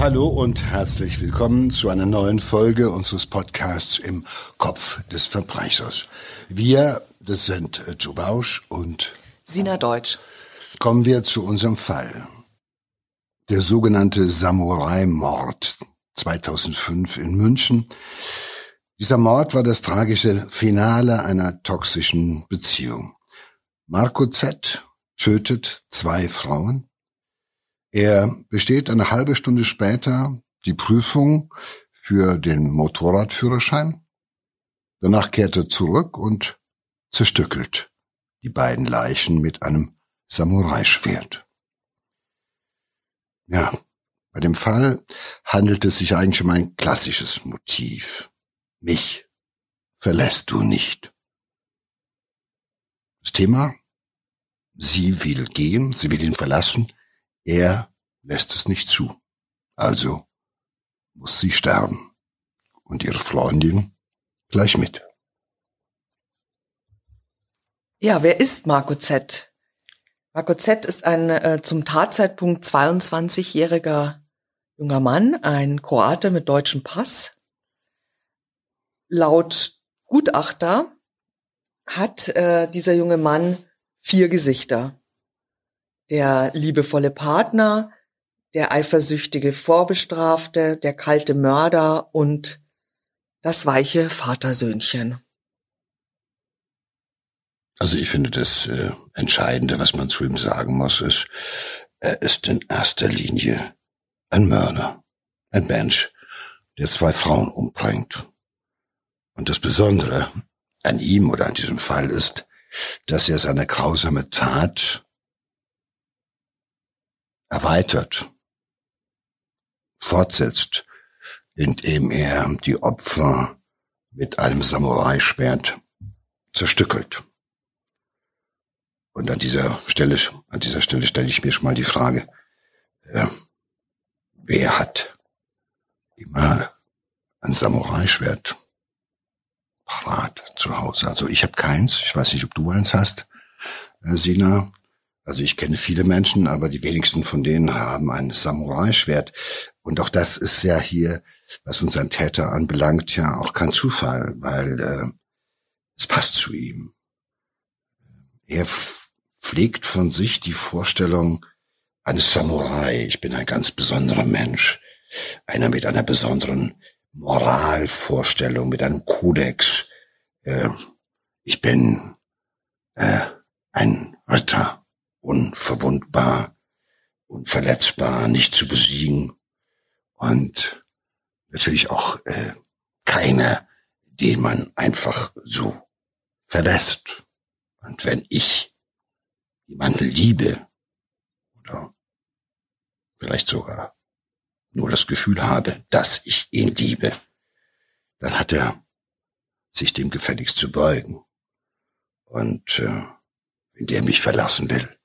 Hallo und herzlich willkommen zu einer neuen Folge unseres Podcasts im Kopf des Verbrechers. Wir, das sind äh, Joe Bausch und Sina Deutsch. Kommen wir zu unserem Fall. Der sogenannte Samurai-Mord 2005 in München. Dieser Mord war das tragische Finale einer toxischen Beziehung. Marco Z. tötet zwei Frauen, er besteht eine halbe Stunde später die Prüfung für den Motorradführerschein. Danach kehrt er zurück und zerstückelt die beiden Leichen mit einem Samurai-Schwert. Ja, bei dem Fall handelt es sich eigentlich um ein klassisches Motiv. Mich verlässt du nicht. Das Thema? Sie will gehen, sie will ihn verlassen, er lässt es nicht zu. Also muss sie sterben. Und ihre Freundin gleich mit. Ja, wer ist Marco Z? Marco Z ist ein äh, zum Tatzeitpunkt 22-jähriger junger Mann, ein Kroate mit deutschem Pass. Laut Gutachter hat äh, dieser junge Mann vier Gesichter der liebevolle Partner, der eifersüchtige Vorbestrafte, der kalte Mörder und das weiche Vatersöhnchen. Also ich finde das äh, Entscheidende, was man zu ihm sagen muss, ist, er ist in erster Linie ein Mörder, ein Mensch, der zwei Frauen umbringt. Und das Besondere an ihm oder an diesem Fall ist, dass er seine grausame Tat erweitert, fortsetzt, indem er die Opfer mit einem Samurai-Schwert zerstückelt. Und an dieser Stelle, an dieser Stelle stelle ich mir schon mal die Frage, äh, wer hat immer ein Samurai-Schwert parat zu Hause? Also ich habe keins, ich weiß nicht, ob du eins hast, äh, Sina. Also ich kenne viele Menschen, aber die wenigsten von denen haben ein Samurai-Schwert. Und auch das ist ja hier, was unseren Täter anbelangt, ja auch kein Zufall, weil äh, es passt zu ihm. Er pflegt von sich die Vorstellung eines Samurai. Ich bin ein ganz besonderer Mensch. Einer mit einer besonderen Moralvorstellung, mit einem Kodex. Äh, ich bin äh, ein Ritter unverwundbar, unverletzbar, nicht zu besiegen und natürlich auch äh, keiner, den man einfach so verlässt. Und wenn ich jemanden liebe oder vielleicht sogar nur das Gefühl habe, dass ich ihn liebe, dann hat er sich dem gefälligst zu beugen. Und äh, wenn der mich verlassen will,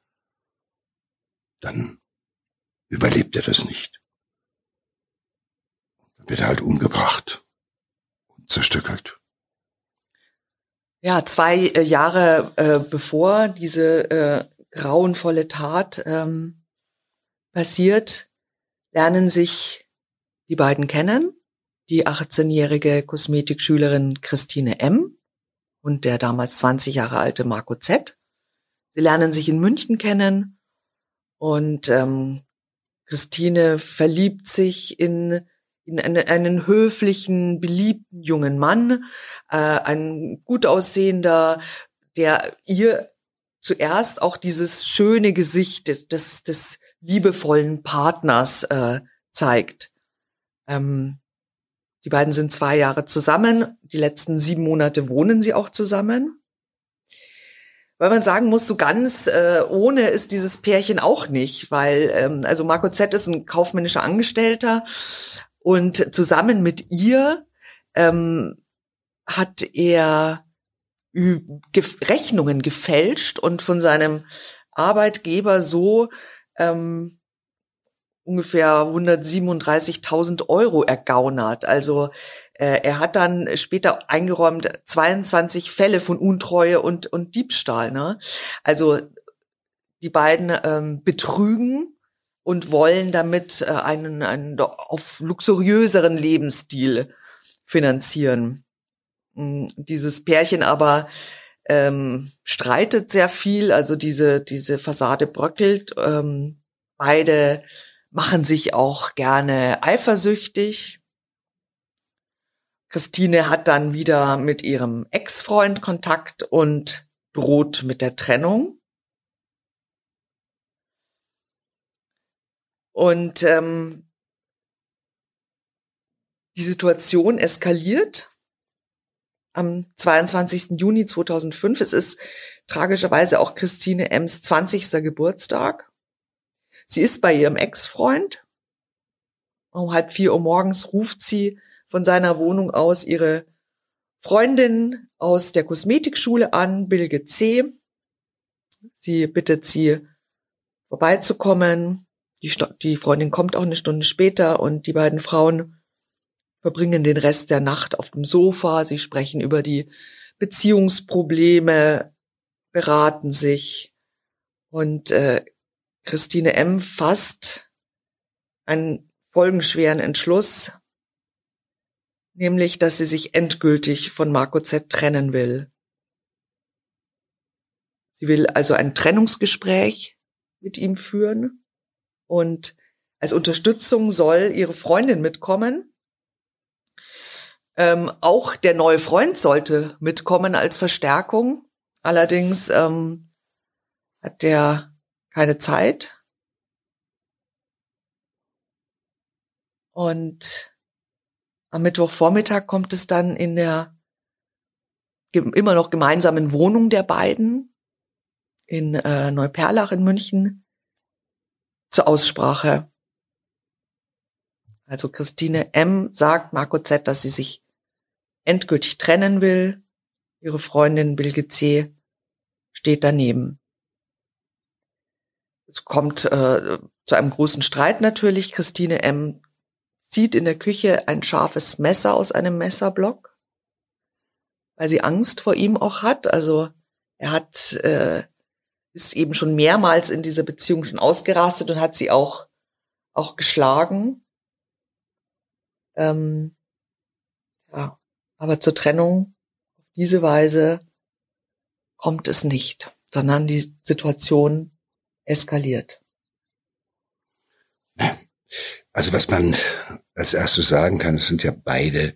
dann überlebt er das nicht. Dann wird er halt umgebracht und zerstückelt. Ja, zwei äh, Jahre äh, bevor diese äh, grauenvolle Tat ähm, passiert, lernen sich die beiden kennen. Die 18-jährige Kosmetikschülerin Christine M. und der damals 20 Jahre alte Marco Z. Sie lernen sich in München kennen und ähm, Christine verliebt sich in, in eine, einen höflichen, beliebten jungen Mann, äh, ein gut aussehender, der ihr zuerst auch dieses schöne Gesicht des, des, des liebevollen Partners äh, zeigt. Ähm, die beiden sind zwei Jahre zusammen. Die letzten sieben Monate wohnen sie auch zusammen weil man sagen muss, so ganz äh, ohne ist dieses Pärchen auch nicht, weil ähm, also Marco Z ist ein kaufmännischer Angestellter und zusammen mit ihr ähm, hat er Ge Rechnungen gefälscht und von seinem Arbeitgeber so ähm, ungefähr 137.000 Euro ergaunert. Also äh, er hat dann später eingeräumt 22 Fälle von Untreue und, und Diebstahl. Ne? Also die beiden ähm, betrügen und wollen damit äh, einen, einen auf luxuriöseren Lebensstil finanzieren. Mm, dieses Pärchen aber ähm, streitet sehr viel, also diese, diese Fassade bröckelt. Ähm, beide machen sich auch gerne eifersüchtig. Christine hat dann wieder mit ihrem Ex-Freund Kontakt und droht mit der Trennung. Und ähm, die Situation eskaliert am 22. Juni 2005. Es ist tragischerweise auch Christine Ems 20. Geburtstag. Sie ist bei ihrem Ex-Freund. Um halb vier Uhr morgens ruft sie von seiner Wohnung aus ihre Freundin aus der Kosmetikschule an, Bilge C. Sie bittet sie vorbeizukommen. Die, die Freundin kommt auch eine Stunde später und die beiden Frauen verbringen den Rest der Nacht auf dem Sofa. Sie sprechen über die Beziehungsprobleme, beraten sich und äh, Christine M. fasst einen folgenschweren Entschluss, nämlich, dass sie sich endgültig von Marco Z trennen will. Sie will also ein Trennungsgespräch mit ihm führen und als Unterstützung soll ihre Freundin mitkommen. Ähm, auch der neue Freund sollte mitkommen als Verstärkung. Allerdings ähm, hat der keine Zeit. Und am Mittwochvormittag kommt es dann in der immer noch gemeinsamen Wohnung der beiden in äh, Neuperlach in München zur Aussprache. Also Christine M. sagt Marco Z., dass sie sich endgültig trennen will. Ihre Freundin Bilge C. steht daneben. Es kommt äh, zu einem großen Streit natürlich. Christine M. zieht in der Küche ein scharfes Messer aus einem Messerblock, weil sie Angst vor ihm auch hat. Also er hat äh, ist eben schon mehrmals in dieser Beziehung schon ausgerastet und hat sie auch, auch geschlagen. Ähm, ja, aber zur Trennung auf diese Weise kommt es nicht, sondern die Situation eskaliert. Also was man als erstes sagen kann, es sind ja beide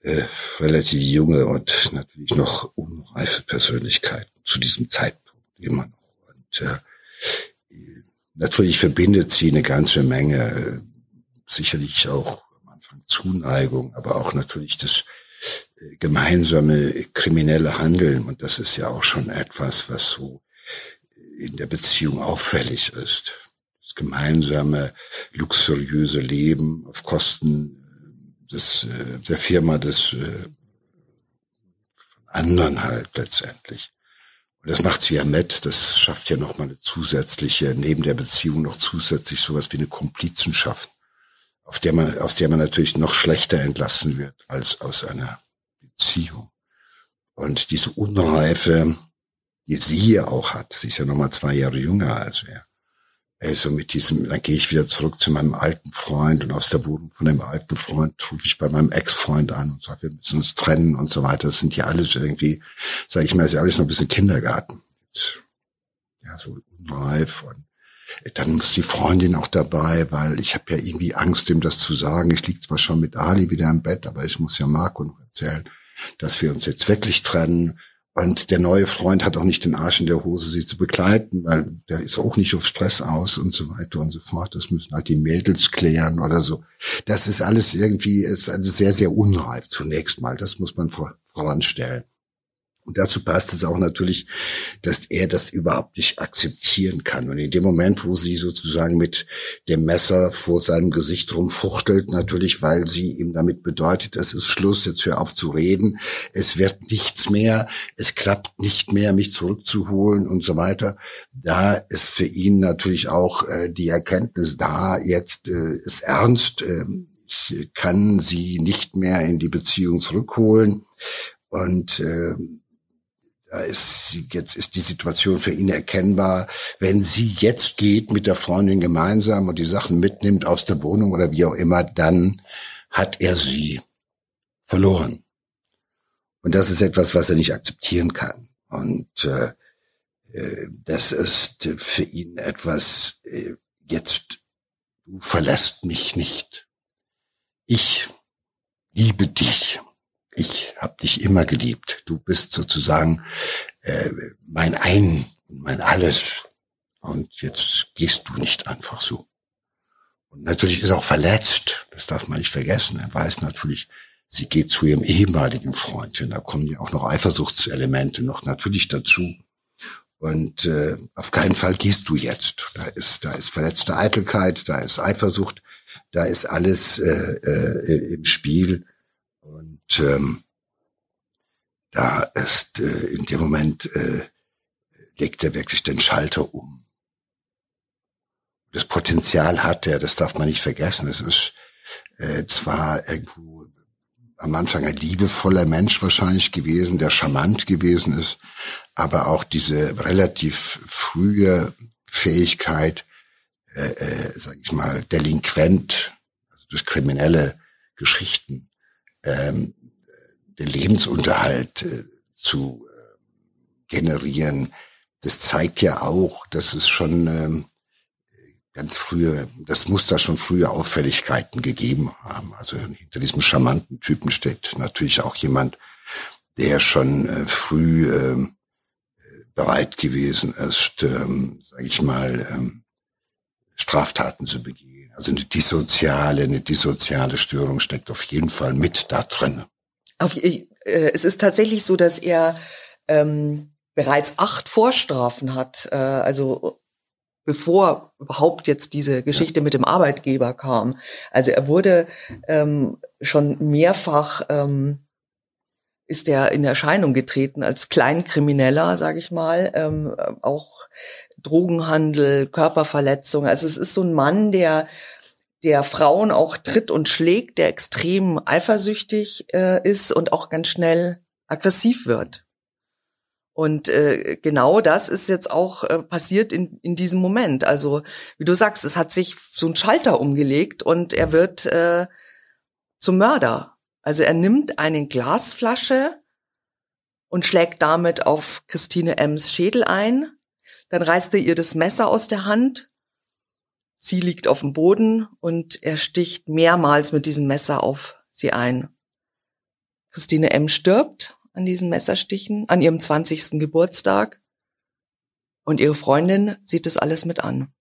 äh, relativ junge und natürlich noch unreife Persönlichkeiten zu diesem Zeitpunkt immer noch. Und äh, natürlich verbindet sie eine ganze Menge, äh, sicherlich auch am Anfang Zuneigung, aber auch natürlich das äh, gemeinsame kriminelle Handeln. Und das ist ja auch schon etwas, was so in der Beziehung auffällig ist. Das gemeinsame, luxuriöse Leben auf Kosten äh, des, äh, der Firma des anderen halt letztendlich. Und das macht sie ja nett. Das schafft ja nochmal eine zusätzliche, neben der Beziehung noch zusätzlich sowas wie eine Komplizenschaft, auf der man, aus der man natürlich noch schlechter entlassen wird als aus einer Beziehung. Und diese Unreife, die sie ja auch hat, sie ist ja nochmal zwei Jahre jünger als er, also mit diesem, dann gehe ich wieder zurück zu meinem alten Freund und aus der Wohnung von dem alten Freund rufe ich bei meinem Ex-Freund an und sage, wir müssen uns trennen und so weiter. Das sind ja alles irgendwie, sage ich mal, ist ja alles noch ein bisschen Kindergarten. Ja, so unreif und dann muss die Freundin auch dabei, weil ich habe ja irgendwie Angst, ihm das zu sagen. Ich liege zwar schon mit Ali wieder im Bett, aber ich muss ja Marco noch erzählen, dass wir uns jetzt wirklich trennen und der neue Freund hat auch nicht den Arsch in der Hose, sie zu begleiten, weil der ist auch nicht auf Stress aus und so weiter und so fort. Das müssen halt die Mädels klären oder so. Das ist alles irgendwie, ist alles sehr, sehr unreif zunächst mal. Das muss man voranstellen. Und dazu passt es auch natürlich, dass er das überhaupt nicht akzeptieren kann. Und in dem Moment, wo sie sozusagen mit dem Messer vor seinem Gesicht rumfuchtelt, natürlich, weil sie ihm damit bedeutet, es ist Schluss, jetzt hör auf zu reden, es wird nichts mehr, es klappt nicht mehr, mich zurückzuholen und so weiter. Da ist für ihn natürlich auch äh, die Erkenntnis da, jetzt äh, ist ernst, äh, ich kann sie nicht mehr in die Beziehung zurückholen. Und äh, ist jetzt ist die Situation für ihn erkennbar. Wenn sie jetzt geht mit der Freundin gemeinsam und die Sachen mitnimmt aus der Wohnung oder wie auch immer, dann hat er sie verloren. Und das ist etwas, was er nicht akzeptieren kann. Und äh, äh das ist für ihn etwas, äh, jetzt, du verlässt mich nicht. Ich liebe dich ich habe dich immer geliebt. Du bist sozusagen äh, mein Ein und mein Alles. Und jetzt gehst du nicht einfach so. Und natürlich ist er auch verletzt. Das darf man nicht vergessen. Er weiß natürlich, sie geht zu ihrem ehemaligen Freund. Und da kommen ja auch noch Eifersuchtselemente noch natürlich dazu. Und äh, auf keinen Fall gehst du jetzt. Da ist, da ist verletzte Eitelkeit, da ist Eifersucht, da ist alles äh, äh, im Spiel. Und ähm, da ist äh, in dem Moment äh, legt er wirklich den Schalter um. Das Potenzial hat er, das darf man nicht vergessen. Es ist äh, zwar irgendwo am Anfang ein liebevoller Mensch wahrscheinlich gewesen, der charmant gewesen ist, aber auch diese relativ frühe Fähigkeit, äh, äh, sag ich mal, delinquent, also durch kriminelle Geschichten ähm, den Lebensunterhalt äh, zu äh, generieren. Das zeigt ja auch, dass es schon ähm, ganz frühe, das muss da schon frühe Auffälligkeiten gegeben haben. Also hinter diesem charmanten Typen steht natürlich auch jemand, der schon äh, früh äh, bereit gewesen ist, ähm, sage ich mal, ähm, Straftaten zu begehen. Also eine dissoziale, eine dissoziale Störung steckt auf jeden Fall mit da drin. Auf, äh, es ist tatsächlich so, dass er ähm, bereits acht Vorstrafen hat. Äh, also bevor überhaupt jetzt diese Geschichte mit dem Arbeitgeber kam. Also er wurde ähm, schon mehrfach ähm, ist er in Erscheinung getreten als Kleinkrimineller, sage ich mal, ähm, auch Drogenhandel, Körperverletzung. Also es ist so ein Mann, der der Frauen auch tritt und schlägt, der extrem eifersüchtig äh, ist und auch ganz schnell aggressiv wird. Und äh, genau das ist jetzt auch äh, passiert in, in diesem Moment. Also wie du sagst, es hat sich so ein Schalter umgelegt und er wird äh, zum Mörder. Also er nimmt eine Glasflasche und schlägt damit auf Christine Ems Schädel ein. Dann reißt er ihr das Messer aus der Hand Sie liegt auf dem Boden und er sticht mehrmals mit diesem Messer auf sie ein. Christine M. stirbt an diesen Messerstichen, an ihrem 20. Geburtstag. Und ihre Freundin sieht das alles mit an.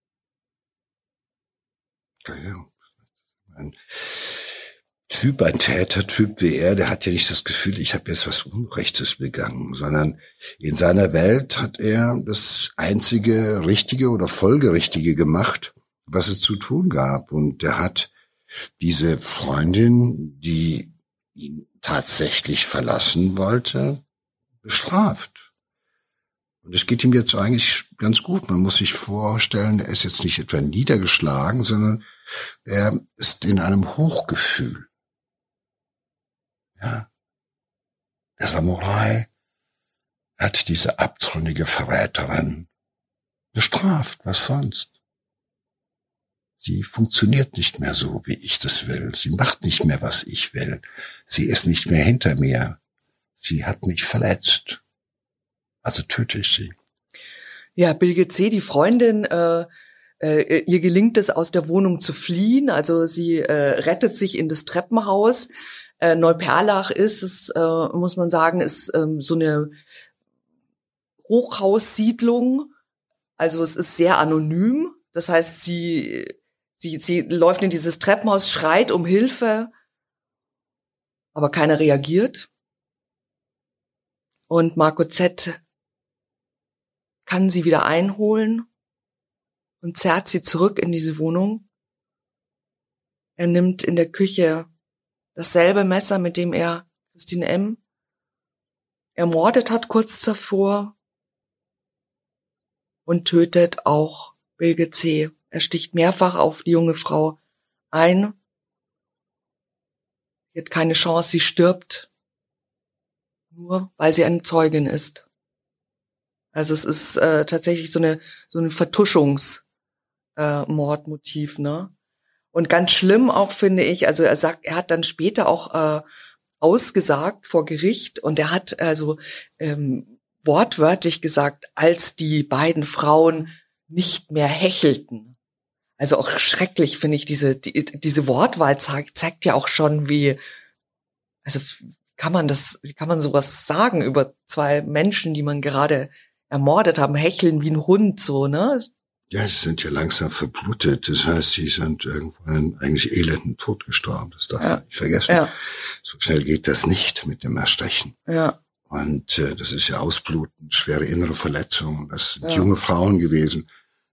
Ja, ein Typ, ein Tätertyp wie er, der hat ja nicht das Gefühl, ich habe jetzt was Unrechtes begangen, sondern in seiner Welt hat er das einzige Richtige oder Folgerichtige gemacht was es zu tun gab. Und er hat diese Freundin, die ihn tatsächlich verlassen wollte, bestraft. Und es geht ihm jetzt eigentlich ganz gut. Man muss sich vorstellen, er ist jetzt nicht etwa niedergeschlagen, sondern er ist in einem Hochgefühl. Ja. Der Samurai hat diese abtrünnige Verräterin bestraft. Was sonst? Sie funktioniert nicht mehr so, wie ich das will. Sie macht nicht mehr, was ich will. Sie ist nicht mehr hinter mir. Sie hat mich verletzt. Also töte ich sie. Ja, Bilge C., die Freundin, äh, äh, ihr gelingt es, aus der Wohnung zu fliehen. Also sie äh, rettet sich in das Treppenhaus. Äh, Neuperlach ist es, äh, muss man sagen, ist ähm, so eine Hochhaussiedlung. Also es ist sehr anonym. Das heißt, sie Sie, sie läuft in dieses Treppenhaus, schreit um Hilfe, aber keiner reagiert. Und Marco Z kann sie wieder einholen und zerrt sie zurück in diese Wohnung. Er nimmt in der Küche dasselbe Messer, mit dem er Christine M. ermordet hat kurz zuvor und tötet auch Bilge C. Er sticht mehrfach auf die junge Frau ein. Sie hat keine Chance, sie stirbt, nur weil sie eine Zeugin ist. Also es ist äh, tatsächlich so eine so ein Vertuschungsmordmotiv, äh, ne? Und ganz schlimm auch finde ich, also er sagt, er hat dann später auch äh, ausgesagt vor Gericht und er hat also ähm, wortwörtlich gesagt, als die beiden Frauen nicht mehr hechelten. Also auch schrecklich finde ich diese die, diese Wortwahl zeigt zeigt ja auch schon wie also kann man das wie kann man sowas sagen über zwei Menschen, die man gerade ermordet haben, hecheln wie ein Hund so, ne? Ja, sie sind ja langsam verblutet. Das heißt, sie sind irgendwo einen eigentlich elenden Tod gestorben. Das darf ja. man nicht vergessen. Ja. So schnell geht das nicht mit dem Erstechen. Ja. Und äh, das ist ja Ausbluten, schwere innere Verletzungen. Das sind ja. junge Frauen gewesen.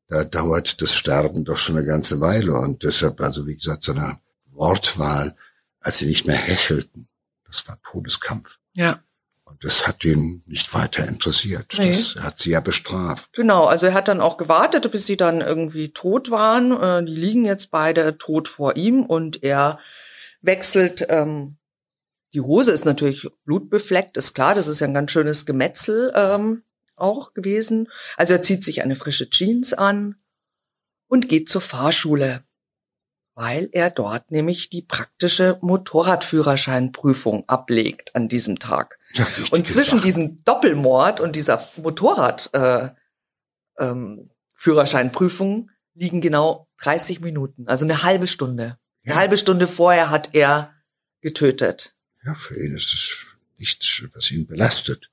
Da dauert das Sterben doch schon eine ganze Weile. Und deshalb, also wie gesagt, so eine Wortwahl, als sie nicht mehr hechelten, das war Todeskampf. Ja. Das hat ihn nicht weiter interessiert. Nee. Das hat sie ja bestraft. Genau, also er hat dann auch gewartet, bis sie dann irgendwie tot waren. Äh, die liegen jetzt beide tot vor ihm und er wechselt. Ähm, die Hose ist natürlich blutbefleckt, ist klar. Das ist ja ein ganz schönes Gemetzel ähm, auch gewesen. Also er zieht sich eine frische Jeans an und geht zur Fahrschule weil er dort nämlich die praktische Motorradführerscheinprüfung ablegt an diesem Tag. Und zwischen Sache. diesem Doppelmord und dieser Motorradführerscheinprüfung äh, ähm, liegen genau 30 Minuten, also eine halbe Stunde. Ja. Eine halbe Stunde vorher hat er getötet. Ja, für ihn ist es nichts, was ihn belastet.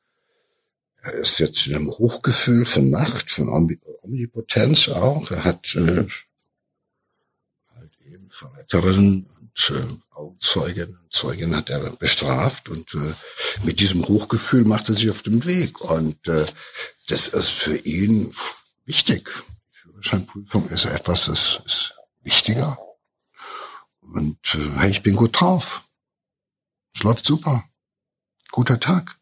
Er ist jetzt in einem Hochgefühl von Macht, von Omnipotenz auch. Er hat äh, Verräterin und äh, Augenzeugen, Zeugin hat er bestraft und äh, mit diesem Hochgefühl macht er sich auf den Weg und äh, das ist für ihn wichtig. Die Führerscheinprüfung ist etwas, das ist wichtiger und äh, hey, ich bin gut drauf. Es läuft super. Guter Tag.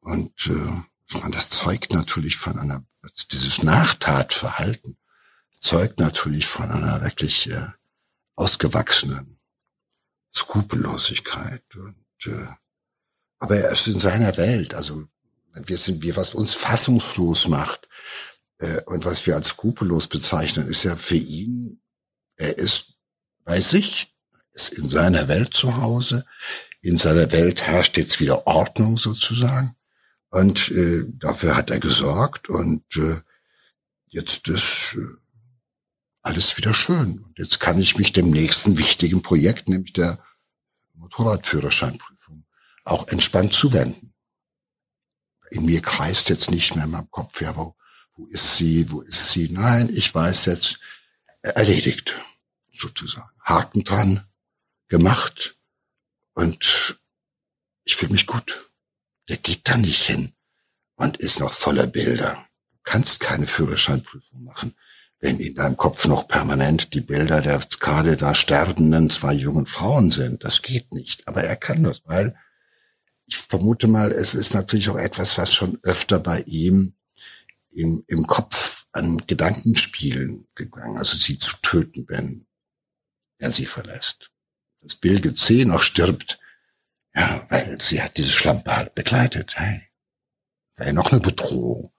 Und äh, ich meine, das zeugt natürlich von einer, dieses Nachtatverhalten zeugt natürlich von einer wirklich äh, ausgewachsenen Skrupellosigkeit. Und, äh, aber er ist in seiner Welt. Also wir sind, wir was uns fassungslos macht äh, und was wir als skrupellos bezeichnen, ist ja für ihn, er ist bei sich, ist in seiner Welt zu Hause. In seiner Welt herrscht jetzt wieder Ordnung sozusagen. Und äh, dafür hat er gesorgt und äh, jetzt ist äh, alles wieder schön. Und jetzt kann ich mich dem nächsten wichtigen Projekt, nämlich der Motorradführerscheinprüfung, auch entspannt zuwenden. In mir kreist jetzt nicht mehr in meinem Kopf, ja, wo, wo ist sie, wo ist sie? Nein, ich weiß jetzt, erledigt, sozusagen. Haken dran, gemacht und ich fühle mich gut. Der geht da nicht hin und ist noch voller Bilder. Du kannst keine Führerscheinprüfung machen wenn in deinem Kopf noch permanent die Bilder der gerade da sterbenden zwei jungen Frauen sind. Das geht nicht. Aber er kann das, weil ich vermute mal, es ist natürlich auch etwas, was schon öfter bei ihm im, im Kopf an Gedankenspielen gegangen, also sie zu töten, wenn er sie verlässt. Dass Bilge C noch stirbt, ja, weil sie hat diese Schlampe halt begleitet. Hey, war ja noch eine Bedrohung.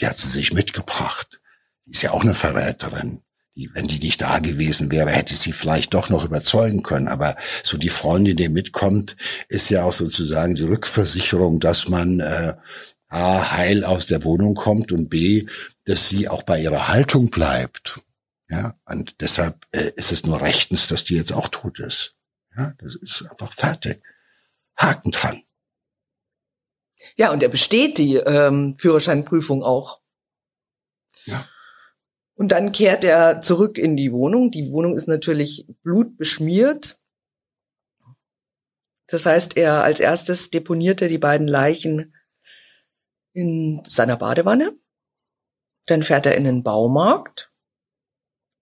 Die hat sie sich mitgebracht die ist ja auch eine Verräterin. Die, wenn die nicht da gewesen wäre, hätte sie vielleicht doch noch überzeugen können. Aber so die Freundin, die mitkommt, ist ja auch sozusagen die Rückversicherung, dass man äh, A, heil aus der Wohnung kommt und B, dass sie auch bei ihrer Haltung bleibt. Ja, und deshalb äh, ist es nur rechtens, dass die jetzt auch tot ist. Ja, das ist einfach fertig. Haken dran. Ja, und er besteht die ähm, Führerscheinprüfung auch. Ja. Und dann kehrt er zurück in die Wohnung. Die Wohnung ist natürlich blutbeschmiert. Das heißt, er als erstes deponiert er die beiden Leichen in seiner Badewanne. Dann fährt er in den Baumarkt.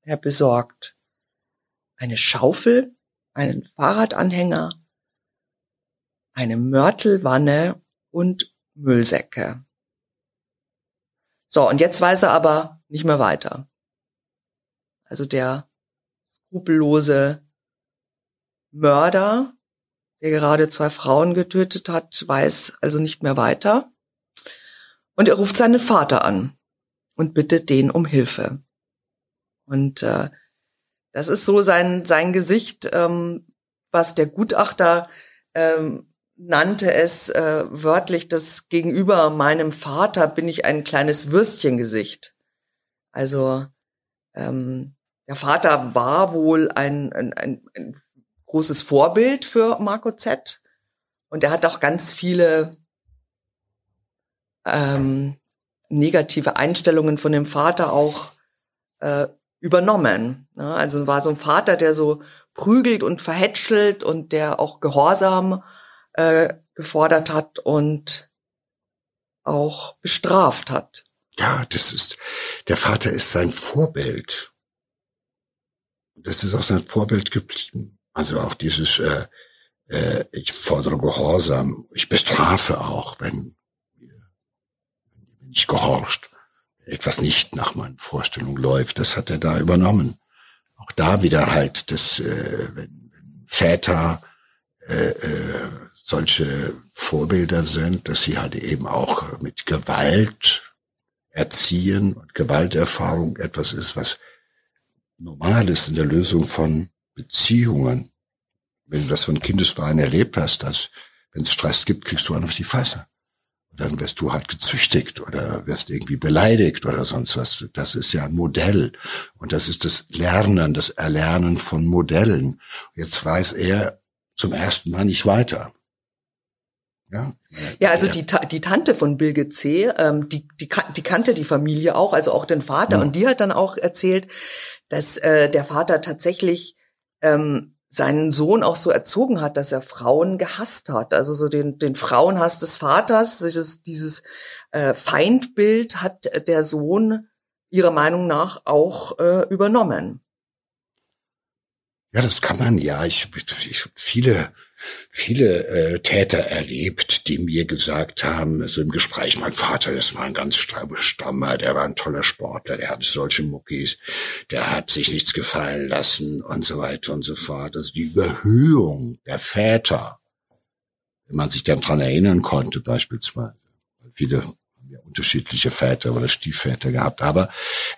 Er besorgt eine Schaufel, einen Fahrradanhänger, eine Mörtelwanne und Müllsäcke. So, und jetzt weiß er aber nicht mehr weiter. Also der skrupellose Mörder, der gerade zwei Frauen getötet hat, weiß also nicht mehr weiter. Und er ruft seinen Vater an und bittet den um Hilfe. Und äh, das ist so sein, sein Gesicht, ähm, was der Gutachter ähm, nannte es äh, wörtlich, das gegenüber meinem Vater bin ich ein kleines Würstchengesicht. Also ähm, der Vater war wohl ein, ein, ein, ein großes Vorbild für Marco Z. Und er hat auch ganz viele ähm, negative Einstellungen von dem Vater auch äh, übernommen. Ne? Also war so ein Vater, der so prügelt und verhätschelt und der auch Gehorsam äh, gefordert hat und auch bestraft hat. Ja, das ist, der Vater ist sein Vorbild. Das ist auch sein Vorbild geblieben. Also auch dieses, äh, äh, ich fordere Gehorsam, ich bestrafe auch, wenn nicht gehorcht, etwas nicht nach meinen Vorstellungen läuft. Das hat er da übernommen. Auch da wieder halt, dass äh, wenn, wenn Väter äh, äh, solche Vorbilder sind, dass sie halt eben auch mit Gewalt erziehen und Gewalterfahrung etwas ist, was normal ist in der Lösung von Beziehungen. Wenn du das von Kindesbeinen erlebt hast, dass wenn es Stress gibt, kriegst du einen auf die Fresse dann wirst du halt gezüchtigt oder wirst irgendwie beleidigt oder sonst was. Das ist ja ein Modell. Und das ist das Lernen, das Erlernen von Modellen. Jetzt weiß er zum ersten Mal nicht weiter. Ja, ja also die, die Tante von Bilge C., ähm, die, die, die kannte die Familie auch, also auch den Vater. Ja. Und die hat dann auch erzählt, dass äh, der Vater tatsächlich ähm, seinen Sohn auch so erzogen hat, dass er Frauen gehasst hat. Also so den, den Frauenhass des Vaters, dieses, dieses äh, Feindbild hat der Sohn ihrer Meinung nach auch äh, übernommen. Ja, das kann man ja. Ich, ich viele viele äh, Täter erlebt, die mir gesagt haben, also im Gespräch, mein Vater, das war ein ganz Stammer, der war ein toller Sportler, der hatte solche Muckis, der hat sich nichts gefallen lassen und so weiter und so fort. Also die Überhöhung der Väter, wenn man sich dann dran erinnern konnte, beispielsweise. Viele haben ja unterschiedliche Väter oder Stiefväter gehabt, aber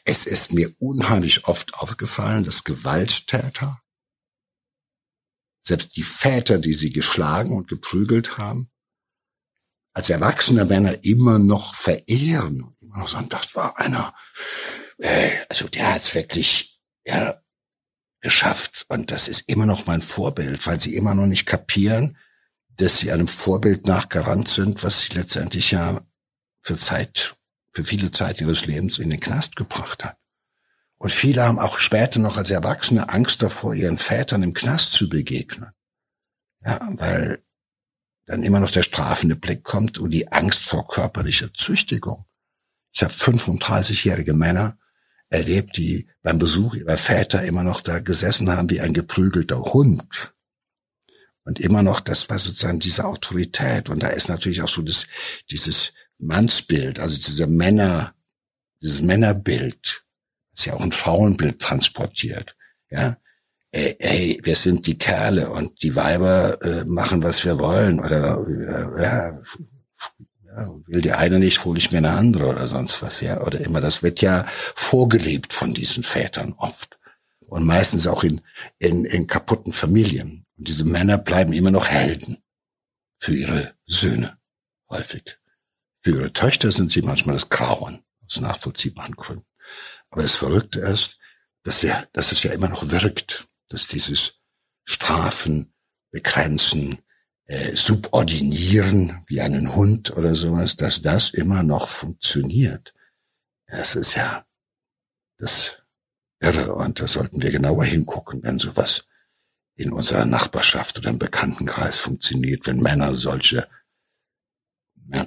es ist mir unheimlich oft aufgefallen, dass Gewalttäter selbst die Väter, die sie geschlagen und geprügelt haben, als erwachsene Männer immer noch verehren und immer noch sagen, das war einer, äh, also der hat's wirklich ja, geschafft und das ist immer noch mein Vorbild, weil sie immer noch nicht kapieren, dass sie einem Vorbild nachgerannt sind, was sie letztendlich ja für Zeit, für viele Zeit ihres Lebens in den Knast gebracht hat. Und viele haben auch später noch als Erwachsene Angst davor, ihren Vätern im Knast zu begegnen. Ja, weil dann immer noch der strafende Blick kommt und die Angst vor körperlicher Züchtigung. Ich habe 35-jährige Männer erlebt, die beim Besuch ihrer Väter immer noch da gesessen haben wie ein geprügelter Hund. Und immer noch, das war sozusagen diese Autorität. Und da ist natürlich auch so das, dieses Mannsbild, also diese Männer, dieses Männerbild, ist ja auch ein Frauenbild transportiert. Ja, ey, ey, wir sind die Kerle und die Weiber äh, machen, was wir wollen. Oder äh, ja, ja, will die eine nicht, hole ich mir eine andere oder sonst was, ja. Oder immer, das wird ja vorgelebt von diesen Vätern oft. Und meistens auch in, in, in kaputten Familien. Und diese Männer bleiben immer noch Helden für ihre Söhne, häufig. Für ihre Töchter sind sie manchmal das Grauen, aus nachvollziehbaren Gründen. Aber das Verrückte ist, dass, wir, dass es ja immer noch wirkt, dass dieses Strafen, Begrenzen, äh, Subordinieren wie einen Hund oder sowas, dass das immer noch funktioniert. Das ist ja das Irre und da sollten wir genauer hingucken, wenn sowas in unserer Nachbarschaft oder im Bekanntenkreis funktioniert, wenn Männer solche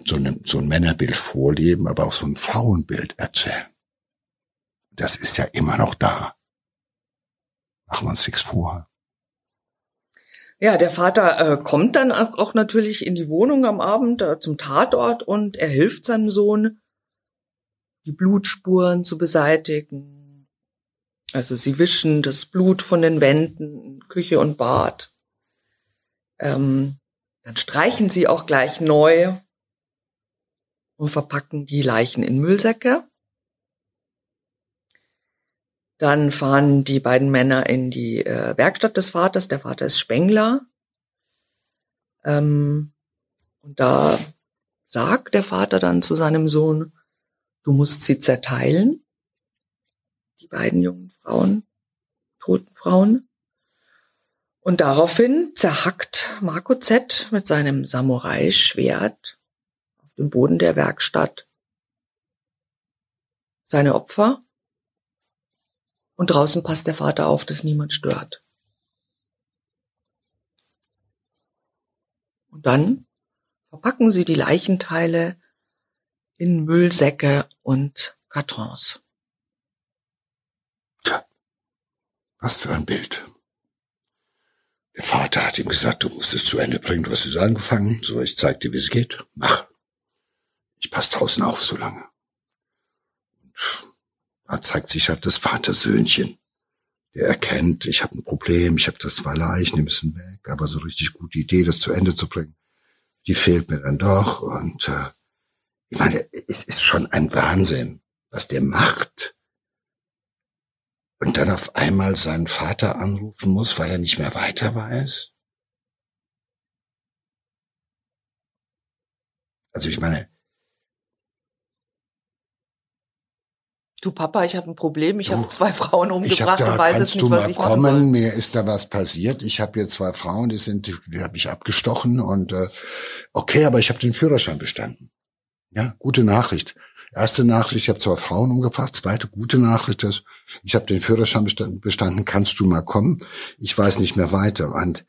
so, ein, so ein Männerbild vorleben, aber auch so ein Frauenbild erzählen das ist ja immer noch da. Machen wir uns nichts vor. Ja, der Vater äh, kommt dann auch natürlich in die Wohnung am Abend äh, zum Tatort und er hilft seinem Sohn, die Blutspuren zu beseitigen. Also sie wischen das Blut von den Wänden, Küche und Bad. Ähm, dann streichen sie auch gleich neu und verpacken die Leichen in Müllsäcke. Dann fahren die beiden Männer in die äh, Werkstatt des Vaters. Der Vater ist Spengler. Ähm, und da sagt der Vater dann zu seinem Sohn, du musst sie zerteilen. Die beiden jungen Frauen, toten Frauen. Und daraufhin zerhackt Marco Z mit seinem Samurai-Schwert auf dem Boden der Werkstatt seine Opfer und draußen passt der Vater auf, dass niemand stört. Und dann verpacken sie die Leichenteile in Müllsäcke und Kartons. Tja, was für ein Bild. Der Vater hat ihm gesagt, du musst es zu Ende bringen, du hast es angefangen, so ich zeig dir, wie es geht. Mach. Ich pass draußen auf so lange. Und da zeigt sich halt das Vatersöhnchen. Der erkennt, ich habe ein Problem, ich habe das zwei Leichen, die müssen weg, aber so richtig gute Idee, das zu Ende zu bringen, die fehlt mir dann doch. Und äh, ich meine, es ist schon ein Wahnsinn, was der macht. Und dann auf einmal seinen Vater anrufen muss, weil er nicht mehr weiter weiß. Also ich meine, du Papa, ich habe ein Problem, ich habe zwei Frauen umgebracht und weiß jetzt nicht, was ich kommen? machen soll. Mir ist da was passiert. Ich habe jetzt zwei Frauen, die sind, die habe ich abgestochen und äh, okay, aber ich habe den Führerschein bestanden. Ja, gute Nachricht. Erste Nachricht, ich habe zwei Frauen umgebracht. Zweite gute Nachricht ist, ich habe den Führerschein bestanden. Kannst du mal kommen? Ich weiß nicht mehr weiter. Und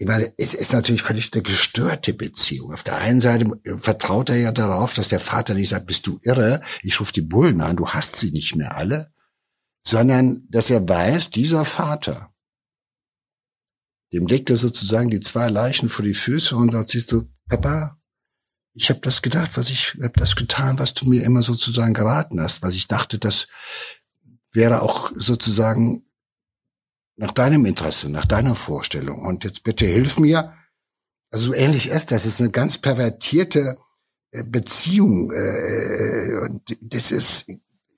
ich meine, es ist natürlich völlig eine gestörte Beziehung. Auf der einen Seite vertraut er ja darauf, dass der Vater nicht sagt, bist du irre, ich rufe die Bullen an, du hast sie nicht mehr alle, sondern dass er weiß, dieser Vater, dem legt er sozusagen die zwei Leichen vor die Füße und sagt, siehst du, Papa, ich habe das gedacht, was ich habe das getan, was du mir immer sozusagen geraten hast, was ich dachte, das wäre auch sozusagen nach deinem Interesse, nach deiner Vorstellung. Und jetzt bitte hilf mir. Also so ähnlich ist das. Das ist eine ganz pervertierte äh, Beziehung. Äh, äh, und das ist,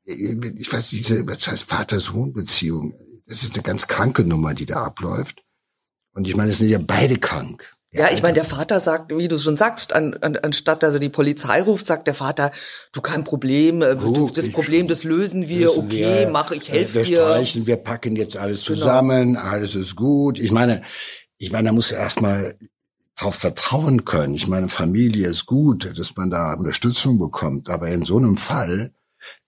ich weiß nicht, das heißt Vater-Sohn-Beziehung. Das ist eine ganz kranke Nummer, die da abläuft. Und ich meine, es sind ja beide krank. Ja, ich meine, der Vater sagt, wie du schon sagst, an, an, anstatt dass er die Polizei ruft, sagt der Vater, du kein Problem, äh, du, das Problem, das lösen wir, okay, wir, mach, ich helfe dir. Wir streichen, wir packen jetzt alles genau. zusammen, genau. alles ist gut. Ich meine, ich meine, da muss erstmal darauf vertrauen können. Ich meine, Familie ist gut, dass man da Unterstützung bekommt, aber in so einem Fall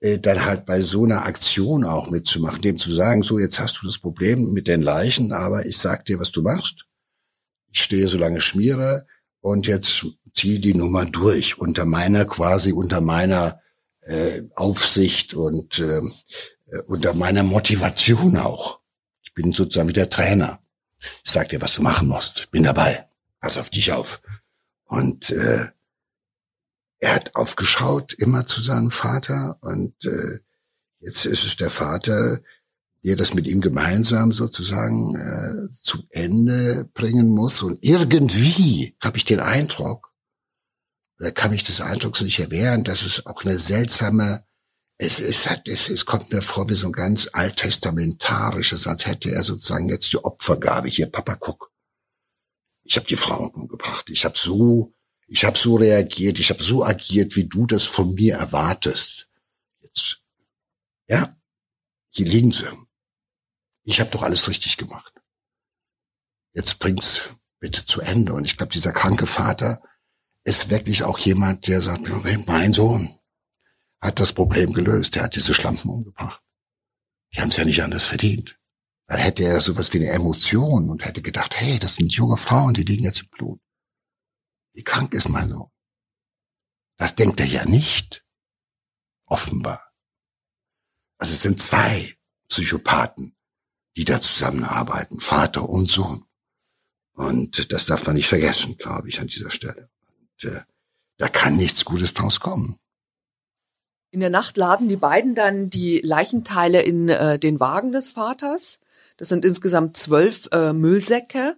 äh, dann halt bei so einer Aktion auch mitzumachen, dem zu sagen, so jetzt hast du das Problem mit den Leichen, aber ich sag dir, was du machst ich stehe so lange Schmiere und jetzt ziehe die Nummer durch unter meiner quasi unter meiner äh, Aufsicht und äh, unter meiner Motivation auch. Ich bin sozusagen wie der Trainer. Ich sag dir, was du machen musst. Ich bin dabei. Pass auf dich auf. Und äh, er hat aufgeschaut immer zu seinem Vater und äh, jetzt ist es der Vater, der das mit ihm gemeinsam sozusagen äh, zu Ende bringen muss. Und irgendwie habe ich den Eindruck, oder kann ich des Eindrucks nicht erwehren, dass es auch eine seltsame, es ist, es, es kommt mir vor wie so ein ganz alttestamentarisches, als hätte er sozusagen jetzt die Opfergabe. Hier, Papa, guck. Ich habe die Frauen umgebracht. Ich habe so, ich habe so reagiert. Ich habe so agiert, wie du das von mir erwartest. Jetzt, ja, hier liegen sie ich habe doch alles richtig gemacht. Jetzt bring's bitte zu Ende. Und ich glaube, dieser kranke Vater ist wirklich auch jemand, der sagt, mein Sohn hat das Problem gelöst. Der hat diese Schlampen umgebracht. Die haben es ja nicht anders verdient. Da hätte er sowas wie eine Emotion und hätte gedacht, hey, das sind junge Frauen, die liegen jetzt im Blut. Wie krank ist mein Sohn? Das denkt er ja nicht. Offenbar. Also es sind zwei Psychopathen, die da zusammenarbeiten, Vater und Sohn. Und das darf man nicht vergessen, glaube ich, an dieser Stelle. Und, äh, da kann nichts Gutes draus kommen. In der Nacht laden die beiden dann die Leichenteile in äh, den Wagen des Vaters. Das sind insgesamt zwölf äh, Müllsäcke.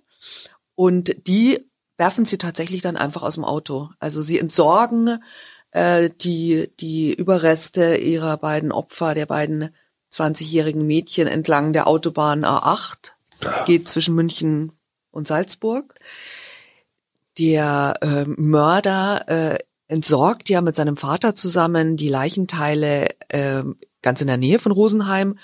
Und die werfen sie tatsächlich dann einfach aus dem Auto. Also sie entsorgen äh, die die Überreste ihrer beiden Opfer, der beiden 20-jährigen Mädchen entlang der Autobahn A8, geht zwischen München und Salzburg. Der äh, Mörder äh, entsorgt ja mit seinem Vater zusammen die Leichenteile äh, ganz in der Nähe von Rosenheim,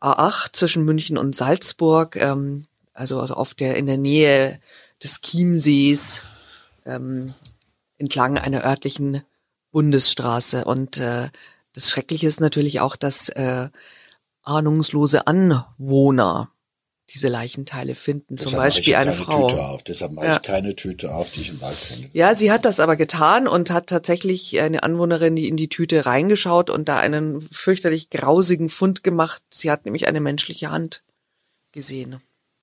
A8 zwischen München und Salzburg, ähm, also, also auf der in der Nähe des Chiemsees ähm, entlang einer örtlichen Bundesstraße. Und äh, das Schreckliche ist natürlich auch, dass äh, ahnungslose Anwohner diese Leichenteile finden. Deshalb Zum Beispiel eine Frau. Tüte auf. Deshalb mache ja. ich keine Tüte auf, die ich im Wald finde. Ja, sie hat das aber getan und hat tatsächlich eine Anwohnerin, die in die Tüte reingeschaut und da einen fürchterlich grausigen Fund gemacht. Sie hat nämlich eine menschliche Hand gesehen.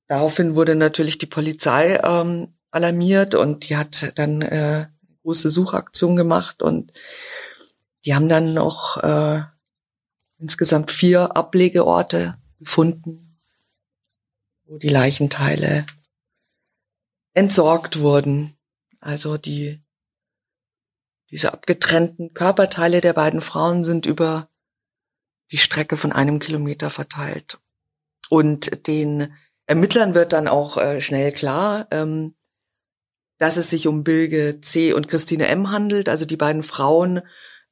Daraufhin wurde natürlich die Polizei ähm, alarmiert und die hat dann äh, große Suchaktion gemacht und die haben dann noch äh, insgesamt vier Ablegeorte gefunden, wo die Leichenteile entsorgt wurden. Also die diese abgetrennten Körperteile der beiden Frauen sind über die Strecke von einem Kilometer verteilt. Und den Ermittlern wird dann auch äh, schnell klar, ähm, dass es sich um Bilge C und Christine M handelt. Also die beiden Frauen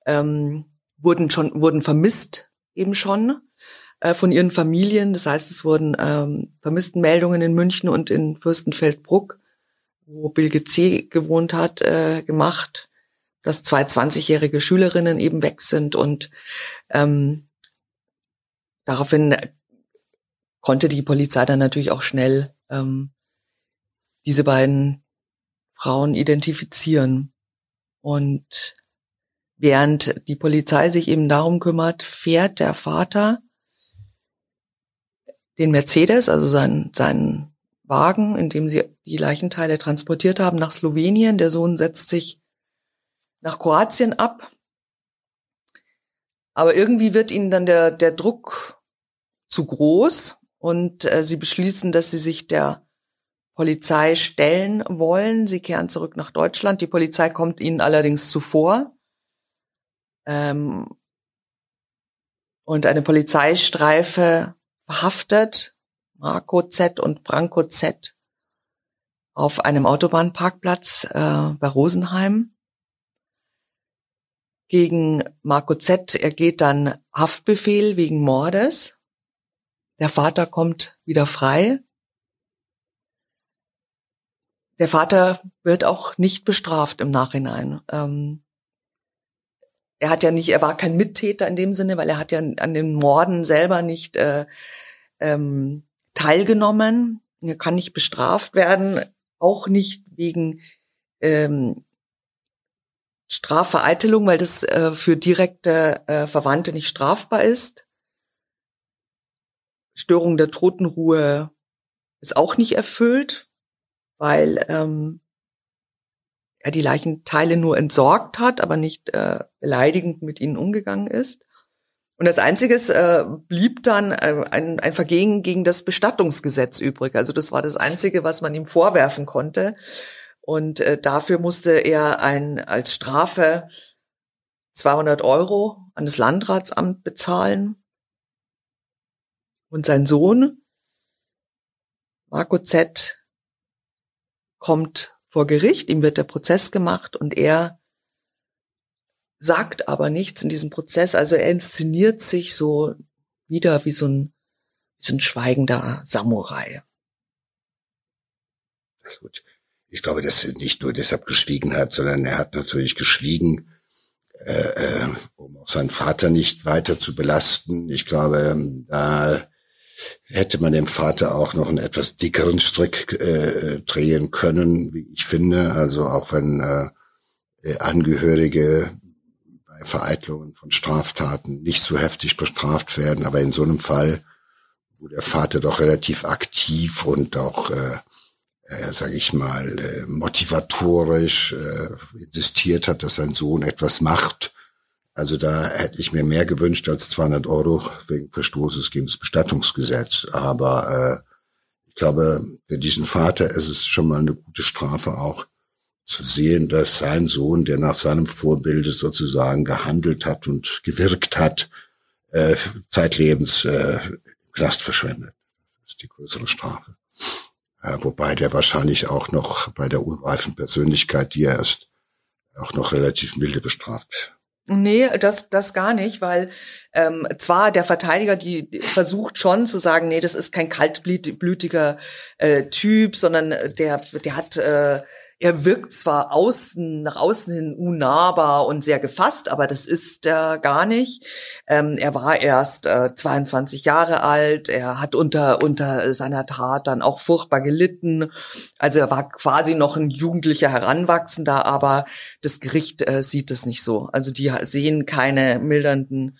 ähm, wurden schon wurden vermisst eben schon äh, von ihren Familien. Das heißt, es wurden ähm, Vermisstenmeldungen in München und in Fürstenfeldbruck, wo Bilge C gewohnt hat, äh, gemacht, dass zwei 20-jährige Schülerinnen eben weg sind und ähm, daraufhin konnte die Polizei dann natürlich auch schnell ähm, diese beiden Frauen identifizieren. Und während die Polizei sich eben darum kümmert, fährt der Vater den Mercedes, also seinen, seinen Wagen, in dem sie die Leichenteile transportiert haben, nach Slowenien. Der Sohn setzt sich nach Kroatien ab. Aber irgendwie wird ihnen dann der, der Druck zu groß und äh, sie beschließen, dass sie sich der Polizei stellen wollen. Sie kehren zurück nach Deutschland. Die Polizei kommt ihnen allerdings zuvor. Ähm, und eine Polizeistreife verhaftet Marco Z und Branko Z auf einem Autobahnparkplatz äh, bei Rosenheim. Gegen Marco Z ergeht dann Haftbefehl wegen Mordes. Der Vater kommt wieder frei. Der Vater wird auch nicht bestraft im Nachhinein. Ähm, er hat ja nicht, er war kein Mittäter in dem Sinne, weil er hat ja an den Morden selber nicht äh, ähm, teilgenommen. Er kann nicht bestraft werden, auch nicht wegen ähm, Strafvereitelung, weil das äh, für direkte äh, Verwandte nicht strafbar ist. Störung der Totenruhe ist auch nicht erfüllt, weil ähm, er die Leichenteile nur entsorgt hat, aber nicht äh, beleidigend mit ihnen umgegangen ist. Und das Einzige äh, blieb dann äh, ein, ein Vergehen gegen das Bestattungsgesetz übrig. Also das war das Einzige, was man ihm vorwerfen konnte. Und äh, dafür musste er ein als Strafe 200 Euro an das Landratsamt bezahlen. Und sein Sohn, Marco Z., kommt vor Gericht, ihm wird der Prozess gemacht und er sagt aber nichts in diesem Prozess. Also er inszeniert sich so wieder wie so ein, wie so ein schweigender Samurai. Gut. Ich glaube, dass er nicht nur deshalb geschwiegen hat, sondern er hat natürlich geschwiegen, äh, äh um auch seinen Vater nicht weiter zu belasten. Ich glaube, da hätte man dem Vater auch noch einen etwas dickeren Strick äh, drehen können, wie ich finde. Also auch wenn äh, Angehörige bei Vereitlungen von Straftaten nicht so heftig bestraft werden, aber in so einem Fall, wo der Vater doch relativ aktiv und auch, äh, äh, sage ich mal, äh, motivatorisch äh, insistiert hat, dass sein Sohn etwas macht, also da hätte ich mir mehr gewünscht als 200 Euro wegen Verstoßes gegen das Bestattungsgesetz. Aber äh, ich glaube, für diesen Vater ist es schon mal eine gute Strafe auch, zu sehen, dass sein Sohn, der nach seinem Vorbilde sozusagen gehandelt hat und gewirkt hat, äh, zeitlebens äh, Knast verschwendet. Das ist die größere Strafe. Äh, wobei der wahrscheinlich auch noch bei der unreifen Persönlichkeit, die er ist, auch noch relativ milde bestraft Nee, das, das gar nicht, weil ähm, zwar der Verteidiger die versucht schon zu sagen, nee, das ist kein kaltblütiger äh, Typ, sondern der, der hat äh, er wirkt zwar außen, nach außen hin unnahbar und sehr gefasst, aber das ist er gar nicht. Ähm, er war erst äh, 22 Jahre alt, er hat unter, unter seiner Tat dann auch furchtbar gelitten. Also er war quasi noch ein jugendlicher Heranwachsender, aber das Gericht äh, sieht es nicht so. Also die sehen keine mildernden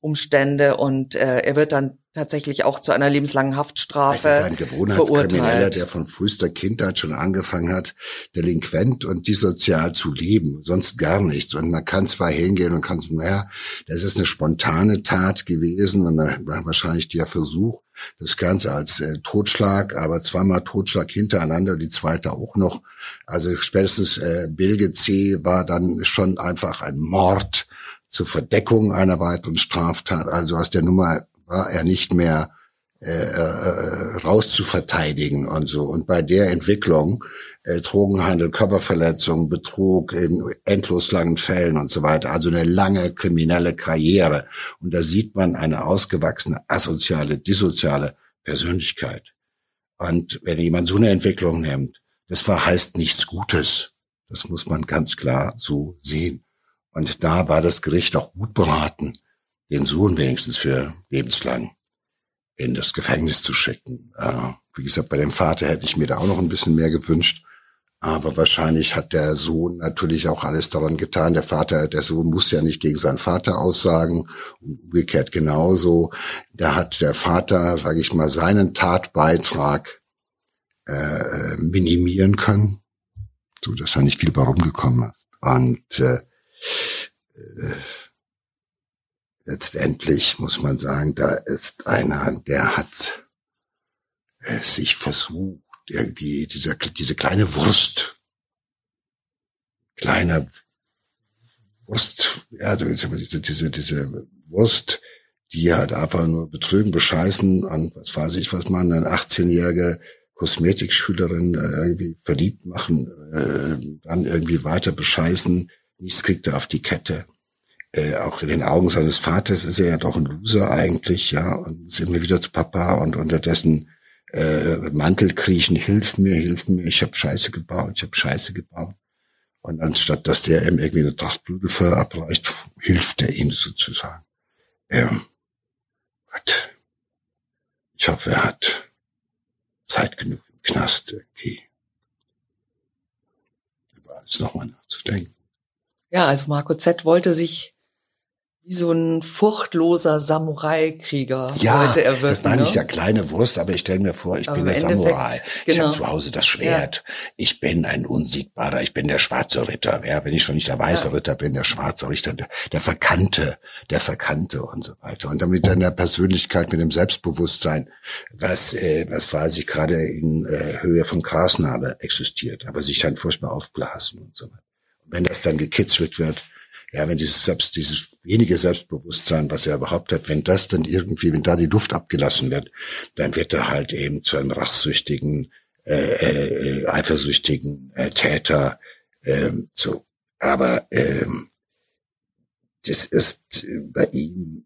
Umstände und äh, er wird dann tatsächlich auch zu einer lebenslangen Haftstrafe. Es ist ein Gewohnheitskrimineller, der von frühester Kindheit schon angefangen hat, delinquent und dissozial zu leben, sonst gar nichts. Und man kann zwar hingehen und kann sagen, naja, das ist eine spontane Tat gewesen und war wahrscheinlich der Versuch, das Ganze als äh, Totschlag, aber zweimal Totschlag hintereinander, die zweite auch noch. Also spätestens äh, Bilge C war dann schon einfach ein Mord zur Verdeckung einer weiteren Straftat. Also aus der Nummer war er nicht mehr äh, äh, raus zu verteidigen und so. Und bei der Entwicklung äh, Drogenhandel, Körperverletzung, Betrug in endlos langen Fällen und so weiter. Also eine lange kriminelle Karriere. Und da sieht man eine ausgewachsene, asoziale, dissoziale Persönlichkeit. Und wenn jemand so eine Entwicklung nimmt, das verheißt nichts Gutes. Das muss man ganz klar so sehen. Und da war das Gericht auch gut beraten, den Sohn wenigstens für lebenslang in das Gefängnis zu schicken. Äh, wie gesagt, bei dem Vater hätte ich mir da auch noch ein bisschen mehr gewünscht. Aber wahrscheinlich hat der Sohn natürlich auch alles daran getan. Der Vater, der Sohn muss ja nicht gegen seinen Vater aussagen. Und umgekehrt genauso. Da hat der Vater, sage ich mal, seinen Tatbeitrag äh, minimieren können, so dass er nicht viel bei rumgekommen ist. Und äh, äh, letztendlich muss man sagen, da ist einer, der hat äh, sich versucht, irgendwie dieser, diese kleine Wurst, kleiner Wurst, ja, diese, diese, diese Wurst, die halt einfach nur betrügen, bescheißen an, was weiß ich, was man, eine 18-jährige Kosmetikschülerin äh, irgendwie verliebt machen, äh, dann irgendwie weiter bescheißen, nichts kriegt er auf die Kette äh, auch in den Augen seines Vaters ist er ja doch ein Loser eigentlich, ja, und ist immer wieder zu Papa und unterdessen äh, Mantel kriechen, hilf mir, hilf mir, ich habe Scheiße gebaut, ich habe Scheiße gebaut. Und anstatt dass der ihm irgendwie eine Tracht Prügel verabreicht, hilft er ihm sozusagen. Ähm, hat, ich hoffe, er hat Zeit genug im Knast irgendwie über alles nochmal nachzudenken. Ja, also Marco Z. wollte sich wie so ein furchtloser Samurai-Krieger ja, wollte er wirken. Das meine ne? ich ja kleine Wurst, aber ich stelle mir vor, ich aber bin der Samurai. Genau. Ich habe zu Hause das Schwert. Ja. Ich bin ein unsiegbarer, ich bin der schwarze Ritter. Ja, wenn ich schon nicht der weiße ja. Ritter bin, der schwarze Ritter, der, der Verkannte, der Verkannte und so weiter. Und damit dann der Persönlichkeit, mit dem Selbstbewusstsein, was, äh, was weiß ich, gerade in äh, Höhe von Grasnarbe existiert, aber sich dann furchtbar aufblasen und so weiter. Und wenn das dann gekitzelt wird, ja, wenn dieses Selbst, dieses wenige Selbstbewusstsein, was er überhaupt hat, wenn das dann irgendwie, wenn da die Luft abgelassen wird, dann wird er halt eben zu einem rachsüchtigen, äh, äh, eifersüchtigen äh, Täter. Ähm, so, aber ähm, das ist bei ihm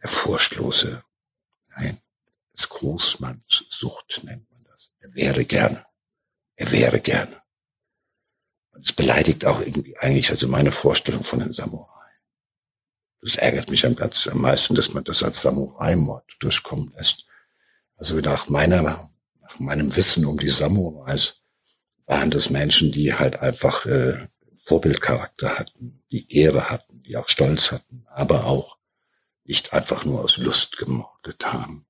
der furchtlose, nein, das Großmannssucht nennt man das. Er wäre gerne, er wäre gerne. Es beleidigt auch irgendwie eigentlich also meine Vorstellung von den Samurai. Das ärgert mich am, ganz, am meisten, dass man das als Samurai-Mord durchkommen lässt. Also nach meiner, nach meinem Wissen um die Samurais waren das Menschen, die halt einfach äh, Vorbildcharakter hatten, die Ehre hatten, die auch Stolz hatten, aber auch nicht einfach nur aus Lust gemordet haben.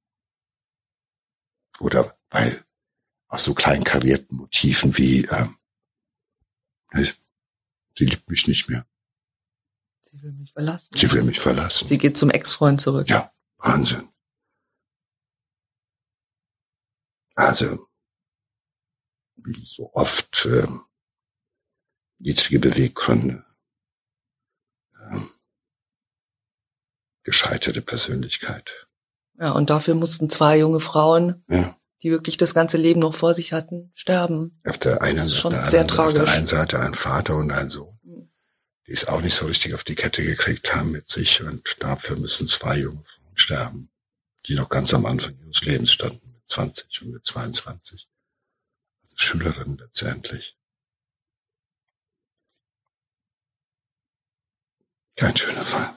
Oder weil aus so klein karierten Motiven wie ähm, Sie liebt mich nicht mehr. Sie will mich verlassen. Sie will mich verlassen. Sie geht zum Ex-Freund zurück. Ja, Wahnsinn. Also, wie so oft äh, niedrige Beweggründe, ähm, gescheiterte Persönlichkeit. Ja, und dafür mussten zwei junge Frauen, Ja. Die wirklich das ganze Leben noch vor sich hatten, sterben. Auf der einen, schon der sehr anderen, auf der einen Seite ein Vater und ein Sohn, Mhm. die es auch nicht so richtig auf die Kette gekriegt haben mit sich und dafür müssen zwei junge Frauen sterben, die noch ganz am Anfang ihres Lebens standen, mit 20 und mit 22. Also Schülerinnen letztendlich. Kein schöner Fall.